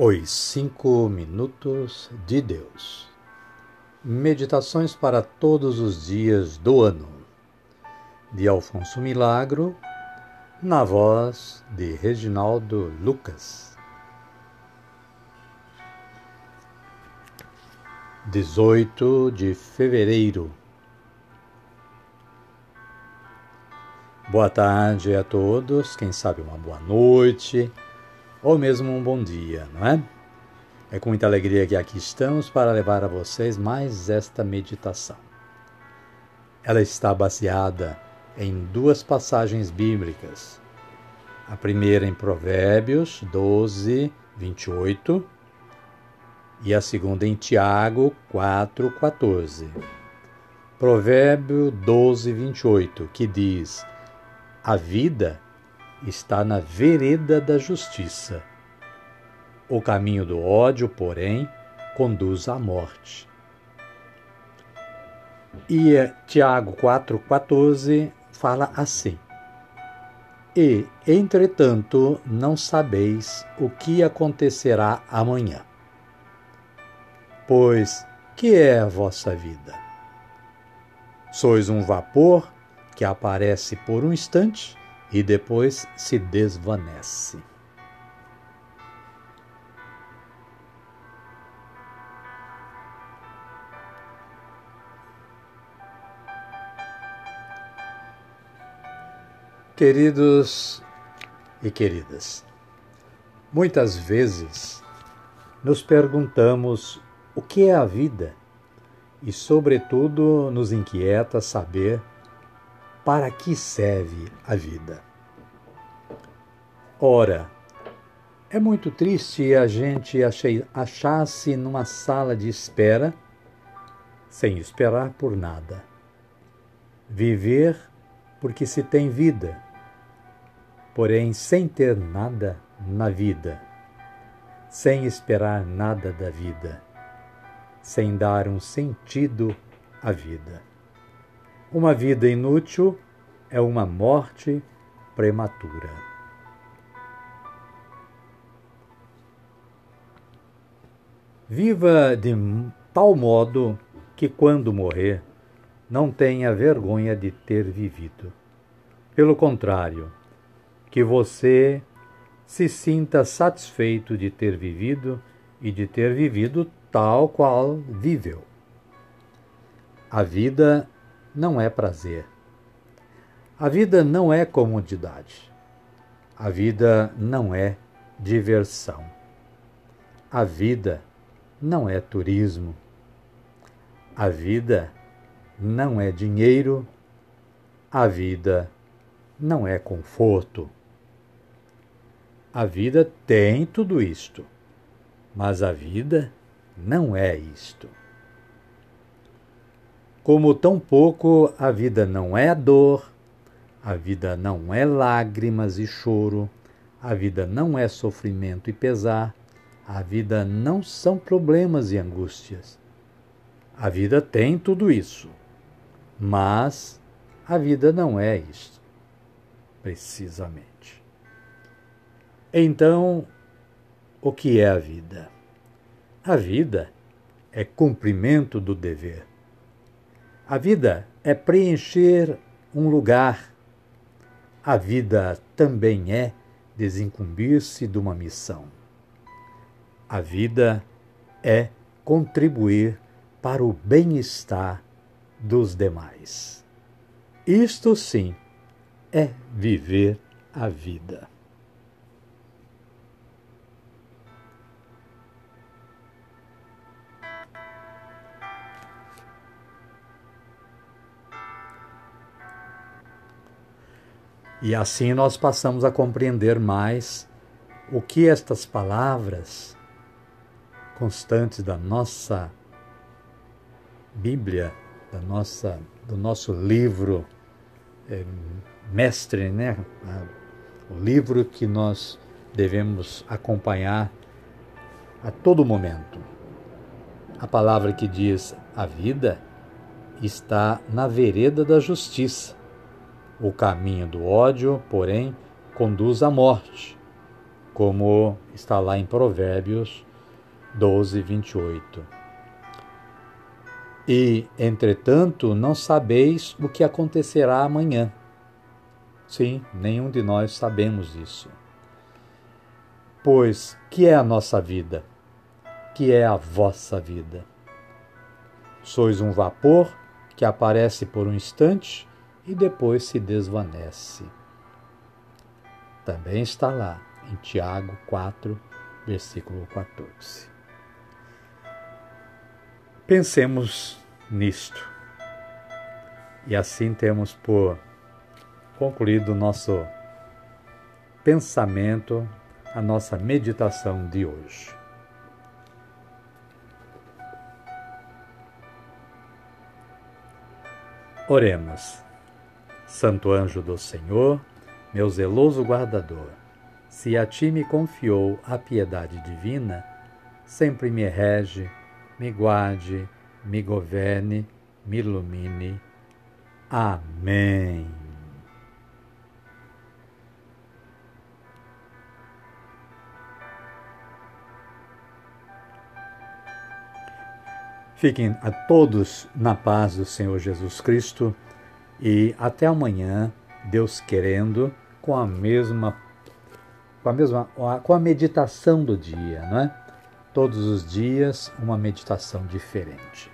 Os Cinco Minutos de Deus. Meditações para todos os dias do ano. De Alfonso Milagro, na voz de Reginaldo Lucas. 18 de fevereiro. Boa tarde a todos, quem sabe uma boa noite ou mesmo um bom dia, não é? É com muita alegria que aqui estamos para levar a vocês mais esta meditação. Ela está baseada em duas passagens bíblicas. A primeira em Provérbios 12, 28 e a segunda em Tiago 4, 14. Provérbio 12, 28, que diz: A vida está na vereda da justiça. O caminho do ódio, porém, conduz à morte. E Tiago 4,14 fala assim: E, entretanto, não sabeis o que acontecerá amanhã. Pois que é a vossa vida? Sois um vapor que aparece por um instante e depois se desvanece. Queridos e queridas, muitas vezes nos perguntamos o que é a vida e, sobretudo, nos inquieta saber para que serve a vida. Ora, é muito triste a gente achar-se numa sala de espera sem esperar por nada. Viver porque se tem vida, porém sem ter nada na vida, sem esperar nada da vida, sem dar um sentido à vida. Uma vida inútil é uma morte prematura. Viva de tal modo que, quando morrer, não tenha vergonha de ter vivido. Pelo contrário, que você se sinta satisfeito de ter vivido e de ter vivido tal qual viveu. A vida não é prazer. A vida não é comodidade. A vida não é diversão. A vida não é turismo. A vida não é dinheiro. A vida não é conforto. A vida tem tudo isto, mas a vida não é isto. Como tampouco a vida não é dor, a vida não é lágrimas e choro, a vida não é sofrimento e pesar, a vida não são problemas e angústias. A vida tem tudo isso, mas a vida não é isto, precisamente. Então, o que é a vida? A vida é cumprimento do dever. A vida é preencher um lugar. A vida também é desincumbir-se de uma missão. A vida é contribuir para o bem-estar dos demais. Isto sim é viver a vida. E assim nós passamos a compreender mais o que estas palavras constantes da nossa Bíblia, da nossa, do nosso livro é, mestre, né? o livro que nós devemos acompanhar a todo momento. A palavra que diz a vida está na vereda da justiça o caminho do ódio, porém, conduz à morte. como está lá em Provérbios 12, 28. E, entretanto, não sabeis o que acontecerá amanhã. Sim, nenhum de nós sabemos isso. Pois que é a nossa vida? Que é a vossa vida? Sois um vapor que aparece por um instante e depois se desvanece. Também está lá em Tiago 4, versículo 14. Pensemos nisto. E assim temos por concluído o nosso pensamento, a nossa meditação de hoje. Oremos. Santo anjo do Senhor, meu zeloso guardador, se a ti me confiou a piedade divina, sempre me rege, me guarde, me governe, me ilumine. Amém. Fiquem a todos na paz do Senhor Jesus Cristo e até amanhã, Deus querendo, com a mesma com a mesma com a meditação do dia, não é? Todos os dias uma meditação diferente.